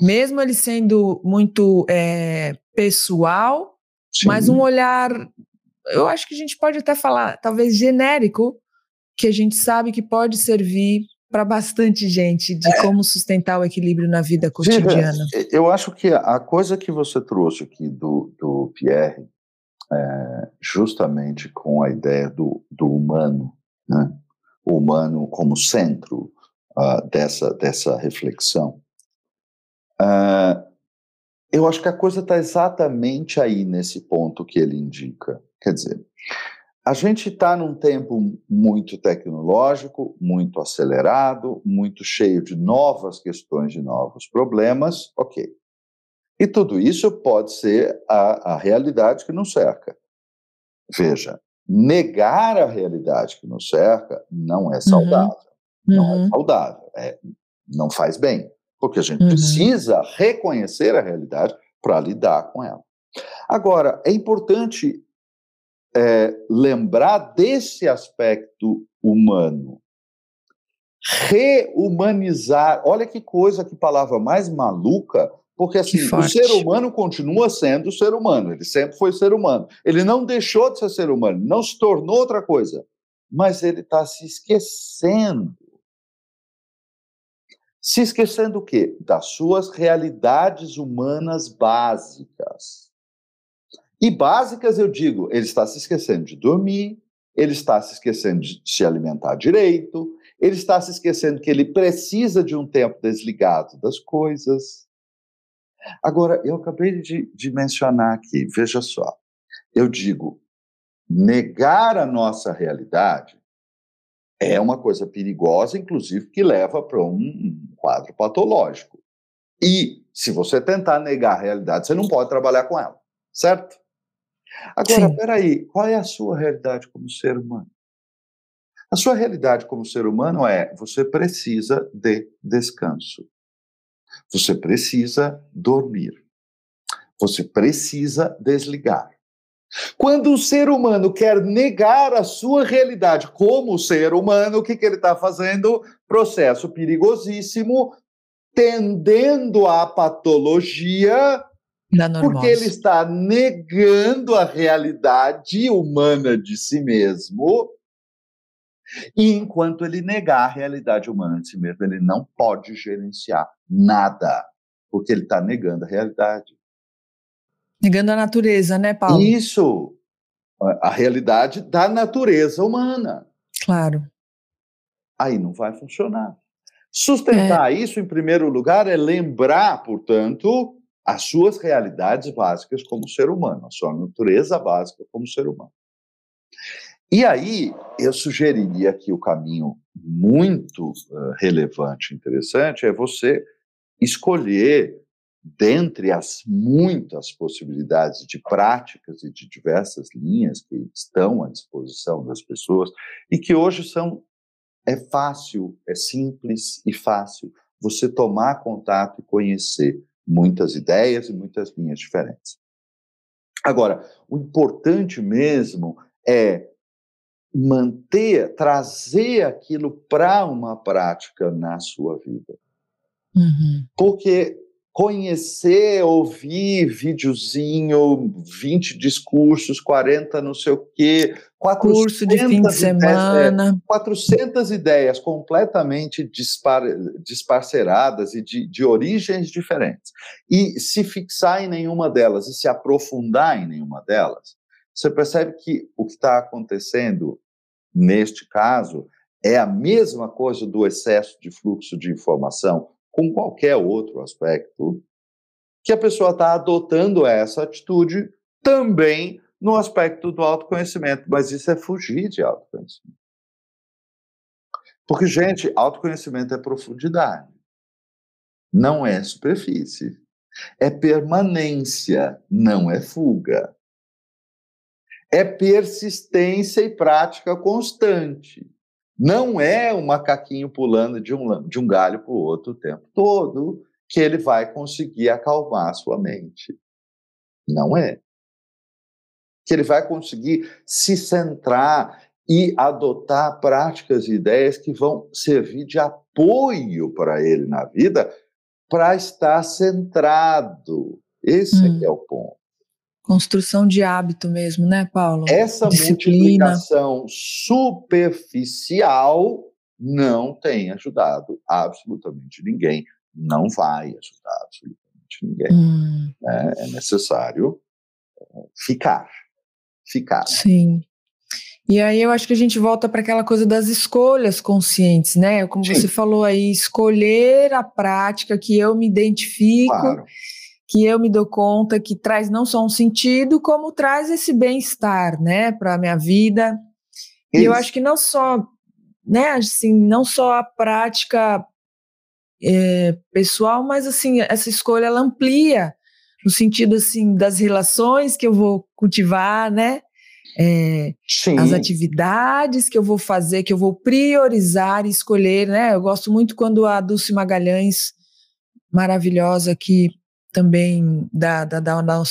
mesmo ele sendo muito é, pessoal, Sim. mas um olhar, eu acho que a gente pode até falar, talvez genérico, que a gente sabe que pode servir para bastante gente de é. como sustentar o equilíbrio na vida cotidiana. eu acho que a coisa que você trouxe aqui do, do Pierre, é, justamente com a ideia do, do humano, né? o humano como centro uh, dessa, dessa reflexão, uh, eu acho que a coisa está exatamente aí nesse ponto que ele indica. Quer dizer, a gente está num tempo muito tecnológico, muito acelerado, muito cheio de novas questões, de novos problemas, ok. E tudo isso pode ser a, a realidade que nos cerca. Veja, negar a realidade que nos cerca não é uhum. saudável. Uhum. Não é uhum. saudável, é, não faz bem, porque a gente uhum. precisa reconhecer a realidade para lidar com ela. Agora, é importante é, lembrar desse aspecto humano. Rehumanizar, olha que coisa, que palavra mais maluca, porque assim, o ser humano continua sendo ser humano, ele sempre foi ser humano. Ele não deixou de ser ser humano, não se tornou outra coisa, mas ele está se esquecendo. Se esquecendo o quê? Das suas realidades humanas básicas. E básicas, eu digo, ele está se esquecendo de dormir, ele está se esquecendo de se alimentar direito, ele está se esquecendo que ele precisa de um tempo desligado das coisas. Agora, eu acabei de, de mencionar aqui, veja só, eu digo, negar a nossa realidade é uma coisa perigosa, inclusive, que leva para um, um quadro patológico. E, se você tentar negar a realidade, você não pode trabalhar com ela, certo? Agora, Sim. peraí, qual é a sua realidade como ser humano? A sua realidade como ser humano é você precisa de descanso. Você precisa dormir. Você precisa desligar. Quando o ser humano quer negar a sua realidade como ser humano, o que, que ele está fazendo? Processo perigosíssimo, tendendo à patologia porque ele está negando a realidade humana de si mesmo. E enquanto ele negar a realidade humana de si mesmo, ele não pode gerenciar nada, porque ele está negando a realidade. Negando a natureza, né, Paulo? Isso, a realidade da natureza humana. Claro. Aí não vai funcionar. Sustentar é. isso, em primeiro lugar, é lembrar, portanto, as suas realidades básicas como ser humano, a sua natureza básica como ser humano. E aí, eu sugeriria que o caminho muito uh, relevante, interessante, é você escolher, dentre as muitas possibilidades de práticas e de diversas linhas que estão à disposição das pessoas e que hoje são é fácil, é simples e fácil você tomar contato e conhecer muitas ideias e muitas linhas diferentes. Agora, o importante mesmo é manter, trazer aquilo para uma prática na sua vida. Uhum. Porque conhecer, ouvir videozinho, 20 discursos, 40 não sei o quê, curso de fim de semana, ideias, é, 400 ideias completamente dispar, disparceradas e de, de origens diferentes. E se fixar em nenhuma delas e se aprofundar em nenhuma delas, você percebe que o que está acontecendo neste caso é a mesma coisa do excesso de fluxo de informação com qualquer outro aspecto, que a pessoa está adotando essa atitude também no aspecto do autoconhecimento, mas isso é fugir de autoconhecimento. Porque, gente, autoconhecimento é profundidade, não é superfície. É permanência, não é fuga. É persistência e prática constante. Não é um macaquinho pulando de um, de um galho para o outro o tempo todo que ele vai conseguir acalmar a sua mente. Não é. Que ele vai conseguir se centrar e adotar práticas e ideias que vão servir de apoio para ele na vida, para estar centrado. Esse hum. é, é o ponto. Construção de hábito mesmo, né, Paulo? Essa Disciplina. multiplicação superficial não tem ajudado absolutamente ninguém, não vai ajudar absolutamente ninguém. Hum. É, é necessário é, ficar, ficar. Sim. E aí eu acho que a gente volta para aquela coisa das escolhas conscientes, né? Como Sim. você falou aí, escolher a prática que eu me identifico. Claro que eu me dou conta que traz não só um sentido, como traz esse bem-estar, né, para a minha vida. Isso. E eu acho que não só, né, assim, não só a prática é, pessoal, mas assim, essa escolha ela amplia no sentido assim das relações que eu vou cultivar, né? É, as atividades que eu vou fazer, que eu vou priorizar e escolher, né? Eu gosto muito quando a Dulce Magalhães, maravilhosa, que também da, da, da, da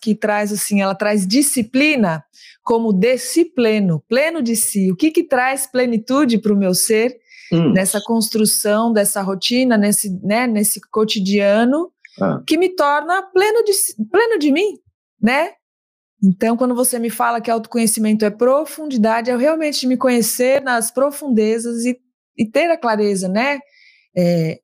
que traz assim, ela traz disciplina como desse pleno, pleno de si. O que que traz plenitude para o meu ser hum. nessa construção dessa rotina, nesse, né, nesse cotidiano ah. que me torna pleno de, pleno de mim, né? Então, quando você me fala que autoconhecimento é profundidade, é realmente me conhecer nas profundezas e, e ter a clareza, né? É,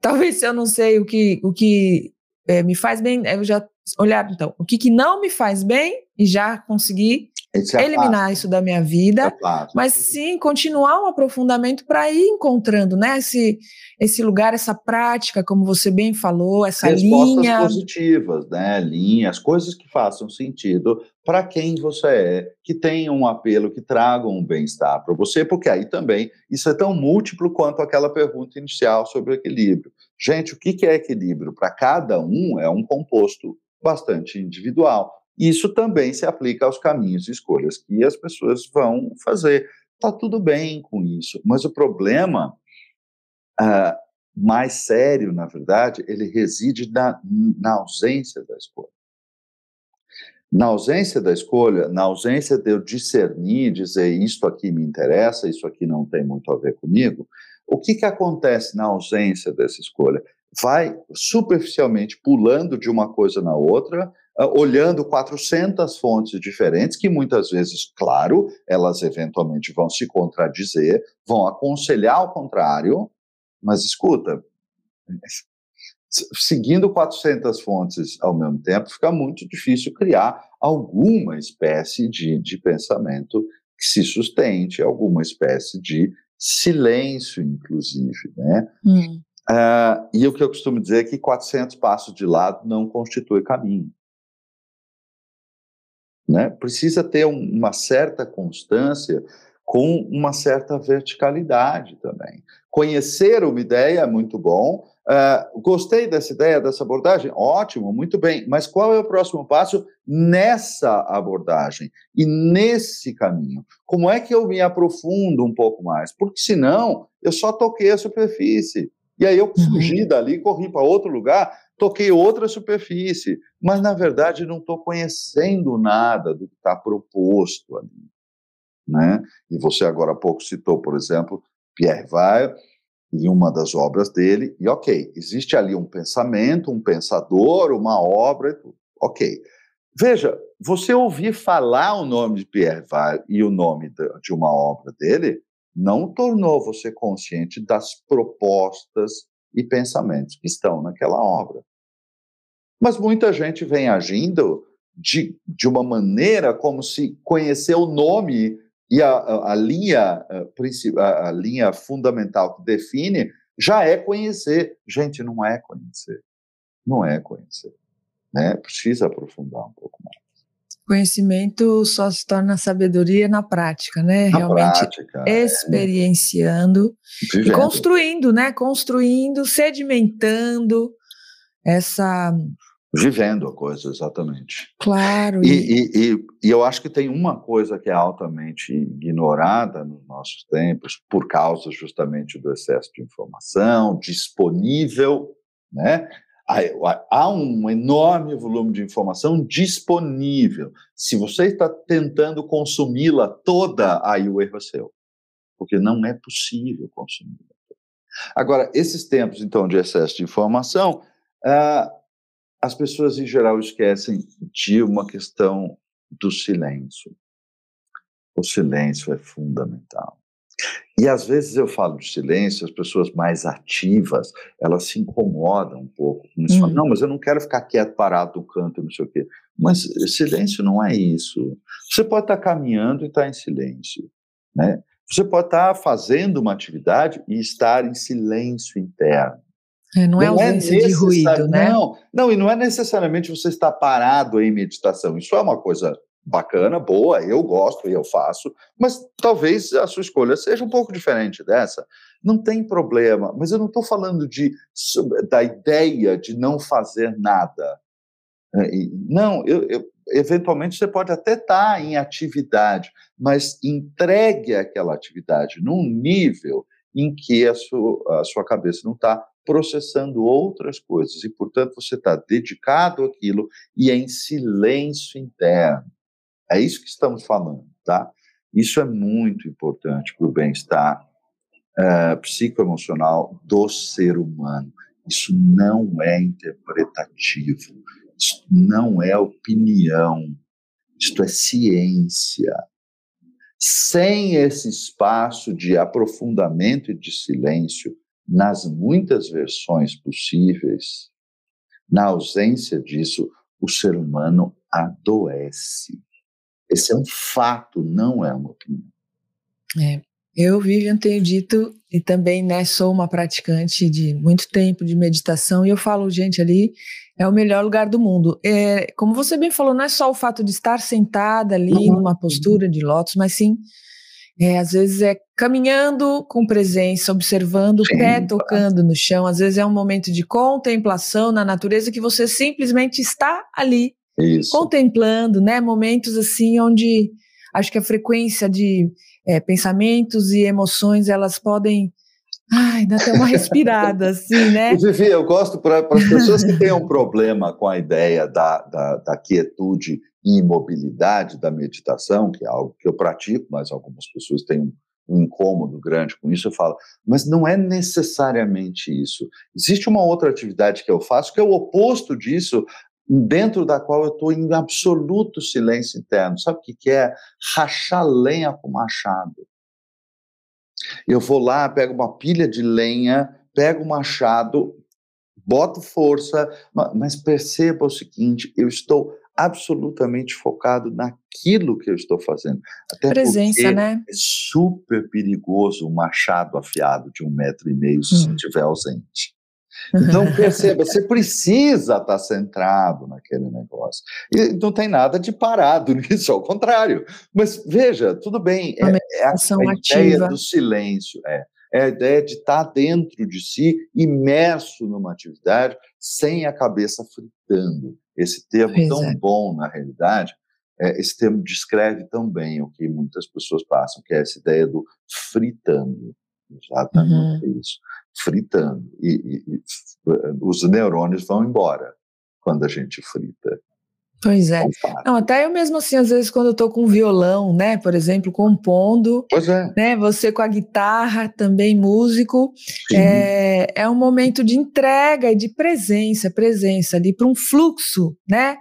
Talvez se eu não sei o que, o que é, me faz bem, eu já olhar, então, o que, que não me faz bem e já conseguir é eliminar isso da minha vida, é mas sim continuar um aprofundamento para ir encontrando, né, esse, esse lugar, essa prática, como você bem falou, essa Respostas linha. positivas, né, linhas, coisas que façam sentido para quem você é, que tenham um apelo, que tragam um bem-estar para você, porque aí também isso é tão múltiplo quanto aquela pergunta inicial sobre o equilíbrio. Gente, o que é equilíbrio? Para cada um é um composto bastante individual. Isso também se aplica aos caminhos e escolhas que as pessoas vão fazer. Está tudo bem com isso, mas o problema uh, mais sério, na verdade, ele reside na, na ausência da escolha. Na ausência da escolha, na ausência de eu discernir, dizer isto aqui me interessa, isso aqui não tem muito a ver comigo, o que, que acontece na ausência dessa escolha? Vai superficialmente pulando de uma coisa na outra, olhando 400 fontes diferentes, que muitas vezes, claro, elas eventualmente vão se contradizer, vão aconselhar o contrário, mas escuta, [laughs] seguindo 400 fontes ao mesmo tempo, fica muito difícil criar alguma espécie de, de pensamento que se sustente, alguma espécie de silêncio, inclusive, né? Hum. Uh, e o que eu costumo dizer é que 400 passos de lado não constitui caminho. Né? Precisa ter um, uma certa constância com uma certa verticalidade também. Conhecer uma ideia é muito bom, Uh, gostei dessa ideia, dessa abordagem? Ótimo, muito bem. Mas qual é o próximo passo nessa abordagem e nesse caminho? Como é que eu me aprofundo um pouco mais? Porque senão eu só toquei a superfície. E aí eu uhum. fugi dali, corri para outro lugar, toquei outra superfície. Mas, na verdade, não estou conhecendo nada do que está proposto ali. Né? E você agora há pouco citou, por exemplo, Pierre Weil, em uma das obras dele, e ok, existe ali um pensamento, um pensador, uma obra, ok. Veja, você ouvir falar o nome de Pierre Weil e o nome de uma obra dele não tornou você consciente das propostas e pensamentos que estão naquela obra. Mas muita gente vem agindo de, de uma maneira como se conhecer o nome e a, a, a linha, a, a linha fundamental que define já é conhecer. Gente, não é conhecer. Não é conhecer. Né? Precisa aprofundar um pouco mais. Conhecimento só se torna sabedoria na prática, né? Na Realmente prática, é. experienciando é. e construindo, né? Construindo, sedimentando essa vivendo a coisa, exatamente. Claro. E, e, e, e, eu acho que tem uma coisa que é altamente ignorada nos nossos tempos, por causa justamente do excesso de informação disponível, né? Há um enorme volume de informação disponível. Se você está tentando consumi-la toda, aí o erro é seu. Porque não é possível consumi-la. Agora, esses tempos, então, de excesso de informação, uh, as pessoas em geral esquecem de uma questão do silêncio. O silêncio é fundamental. E às vezes eu falo de silêncio, as pessoas mais ativas, elas se incomodam um pouco. Eles hum. falam, não, mas eu não quero ficar quieto, parado no canto, não sei o quê. Mas silêncio não é isso. Você pode estar caminhando e estar em silêncio. Né? Você pode estar fazendo uma atividade e estar em silêncio interno. É, não, é não, é ausência é de ruído, né? Não, não, e não é necessariamente você estar parado em meditação. Isso é uma coisa bacana, boa, eu gosto e eu faço, mas talvez a sua escolha seja um pouco diferente dessa. Não tem problema, mas eu não estou falando de, da ideia de não fazer nada. É, não, eu, eu, eventualmente você pode até estar tá em atividade, mas entregue aquela atividade num nível em que a sua, a sua cabeça não está processando outras coisas, e, portanto, você está dedicado àquilo e é em silêncio interno. É isso que estamos falando, tá? Isso é muito importante para o bem-estar uh, psicoemocional do ser humano. Isso não é interpretativo, isso não é opinião, isto é ciência. Sem esse espaço de aprofundamento e de silêncio, nas muitas versões possíveis, na ausência disso, o ser humano adoece. Esse é um fato, não é uma opinião. É. Eu, Vivian, tenho dito, e também né, sou uma praticante de muito tempo de meditação, e eu falo, gente, ali é o melhor lugar do mundo. É, como você bem falou, não é só o fato de estar sentada ali uhum. numa postura de lótus, mas sim é, às vezes é caminhando com presença, observando Sim, o pé tocando no chão. Às vezes é um momento de contemplação na natureza que você simplesmente está ali Isso. contemplando, né? Momentos assim onde acho que a frequência de é, pensamentos e emoções elas podem Ai, dá até uma respirada, [laughs] assim, né? Vivi, eu gosto para as pessoas que têm um problema com a ideia da, da, da quietude imobilidade da meditação, que é algo que eu pratico, mas algumas pessoas têm um, um incômodo grande com isso, eu falo, mas não é necessariamente isso. Existe uma outra atividade que eu faço que é o oposto disso, dentro da qual eu estou em absoluto silêncio interno. Sabe o que, que é? Rachar lenha com machado. Eu vou lá, pego uma pilha de lenha, pego o machado, boto força, mas perceba o seguinte: eu estou absolutamente focado naquilo que eu estou fazendo. Até Presença, né? É super perigoso um machado afiado de um metro e meio se hum. estiver ausente. Então, [laughs] perceba, você precisa estar centrado naquele negócio. E não tem nada de parado [laughs] nisso, ao contrário. Mas veja, tudo bem, é, é a, a ideia do silêncio. É. é a ideia de estar dentro de si, imerso numa atividade, sem a cabeça fritando. Esse termo pois tão é. bom, na realidade, é, esse termo descreve tão bem o que muitas pessoas passam, que é essa ideia do fritando. Exatamente uhum. isso. Fritando. E, e, e, os neurônios vão embora quando a gente frita. Pois é. Não, até eu mesmo assim, às vezes, quando eu tô com violão, né, por exemplo, compondo, pois é. né, você com a guitarra, também músico, é, é um momento de entrega e de presença, presença ali para um fluxo, né,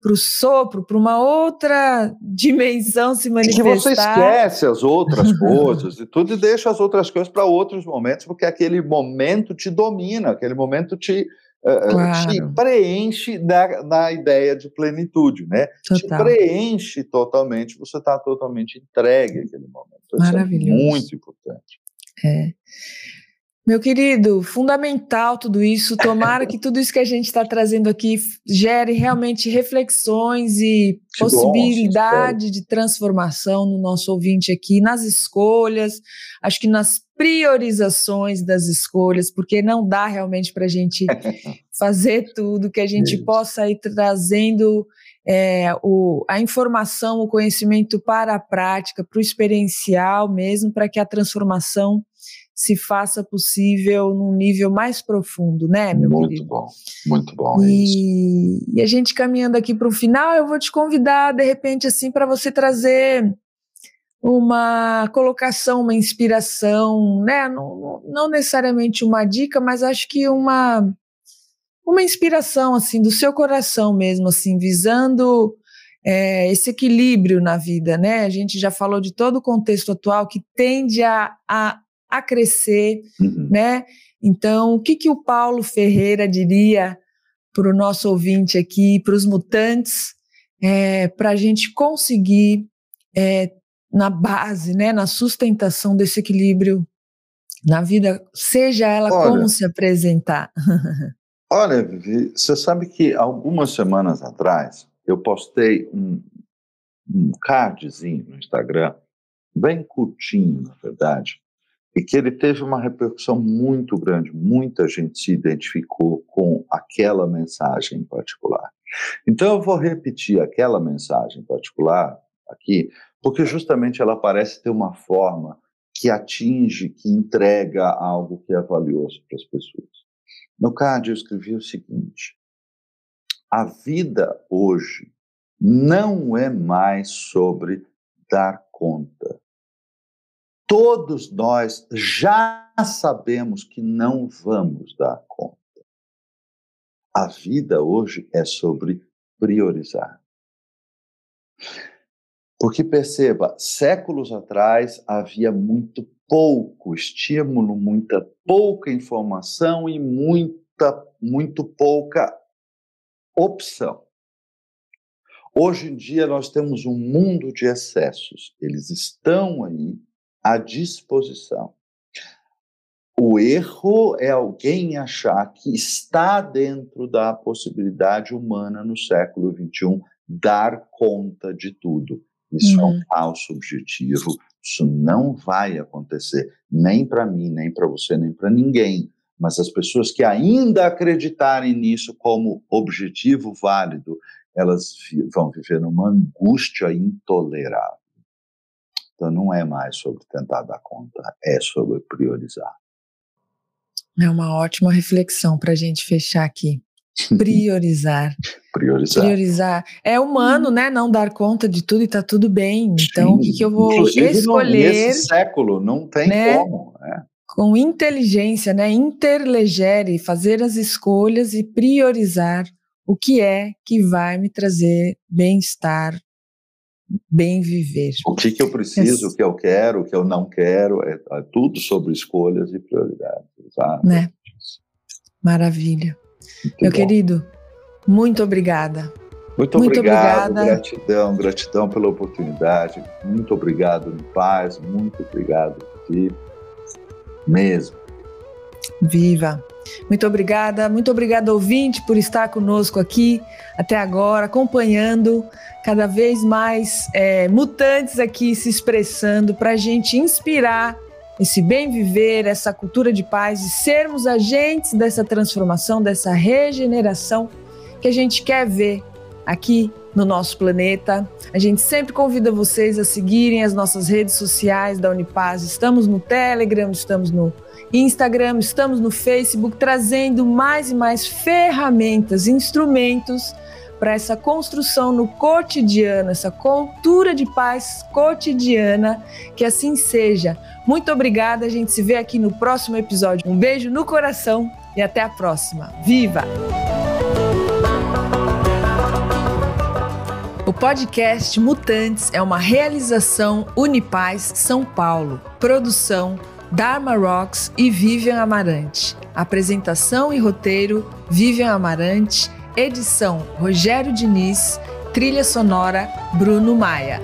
para o sopro, para uma outra dimensão se manifestar. Que você esquece as outras [laughs] coisas e tudo e deixa as outras coisas para outros momentos, porque aquele momento te domina, aquele momento te claro. te preenche da, da ideia de plenitude, né? Total. Te preenche totalmente, você está totalmente entregue àquele momento. Maravilhoso. Isso é muito importante. É. Meu querido, fundamental tudo isso. Tomara que tudo isso que a gente está trazendo aqui gere realmente reflexões e que possibilidade bom, de transformação no nosso ouvinte aqui, nas escolhas, acho que nas priorizações das escolhas, porque não dá realmente para a gente [laughs] fazer tudo, que a gente possa ir trazendo é, o, a informação, o conhecimento para a prática, para o experiencial mesmo, para que a transformação se faça possível num nível mais profundo, né, meu muito querido? bom, muito bom. E, e a gente caminhando aqui para o final, eu vou te convidar, de repente, assim, para você trazer uma colocação, uma inspiração, né? Não, não necessariamente uma dica, mas acho que uma uma inspiração assim do seu coração mesmo, assim, visando é, esse equilíbrio na vida, né? A gente já falou de todo o contexto atual que tende a, a a crescer, uhum. né? Então, o que, que o Paulo Ferreira diria para o nosso ouvinte aqui, para os mutantes, é, para a gente conseguir, é, na base, né, na sustentação desse equilíbrio na vida, seja ela olha, como se apresentar? [laughs] olha, Vivi, você sabe que algumas semanas atrás eu postei um, um cardzinho no Instagram, bem curtinho, na verdade, e que ele teve uma repercussão muito grande. Muita gente se identificou com aquela mensagem em particular. Então eu vou repetir aquela mensagem em particular aqui, porque justamente ela parece ter uma forma que atinge, que entrega algo que é valioso para as pessoas. No card eu escrevi o seguinte: a vida hoje não é mais sobre dar conta, todos nós já sabemos que não vamos dar conta. A vida hoje é sobre priorizar. Porque perceba, séculos atrás havia muito pouco estímulo, muita pouca informação e muita muito pouca opção. Hoje em dia nós temos um mundo de excessos. Eles estão aí, à disposição. O erro é alguém achar que está dentro da possibilidade humana no século XXI dar conta de tudo. Isso uhum. é um falso objetivo, isso não vai acontecer, nem para mim, nem para você, nem para ninguém. Mas as pessoas que ainda acreditarem nisso como objetivo válido, elas vão viver numa angústia intolerável. Então não é mais sobre tentar dar conta, é sobre priorizar. É uma ótima reflexão para a gente fechar aqui. Priorizar. [laughs] Priorizar. Priorizar. É humano, né? Não dar conta de tudo e tá tudo bem. Então, o que, que eu vou Inclusive, escolher? Nesse século, não tem né? como. É. Com inteligência, né? Interlegere, fazer as escolhas e priorizar o que é que vai me trazer bem-estar, bem viver. O que, que eu preciso, é. o que eu quero, o que eu não quero, é, é tudo sobre escolhas e prioridades. Exato. Né? Maravilha. Muito Meu bom. querido, muito obrigada. Muito, muito obrigado, obrigada. gratidão, gratidão pela oportunidade. Muito obrigado, paz, muito obrigado ti, mesmo. Viva! Muito obrigada, muito obrigada, ouvinte, por estar conosco aqui até agora, acompanhando cada vez mais é, mutantes aqui se expressando para a gente inspirar esse bem viver, essa cultura de paz e sermos agentes dessa transformação, dessa regeneração que a gente quer ver aqui no nosso planeta. A gente sempre convida vocês a seguirem as nossas redes sociais da Unipaz. Estamos no Telegram, estamos no Instagram, estamos no Facebook, trazendo mais e mais ferramentas, instrumentos para essa construção no cotidiano, essa cultura de paz cotidiana, que assim seja. Muito obrigada, a gente se vê aqui no próximo episódio. Um beijo no coração e até a próxima. Viva! O podcast Mutantes é uma realização Unipaz São Paulo. Produção Dharma Rocks e Vivian Amarante. Apresentação e roteiro Vivian Amarante. Edição Rogério Diniz. Trilha sonora Bruno Maia.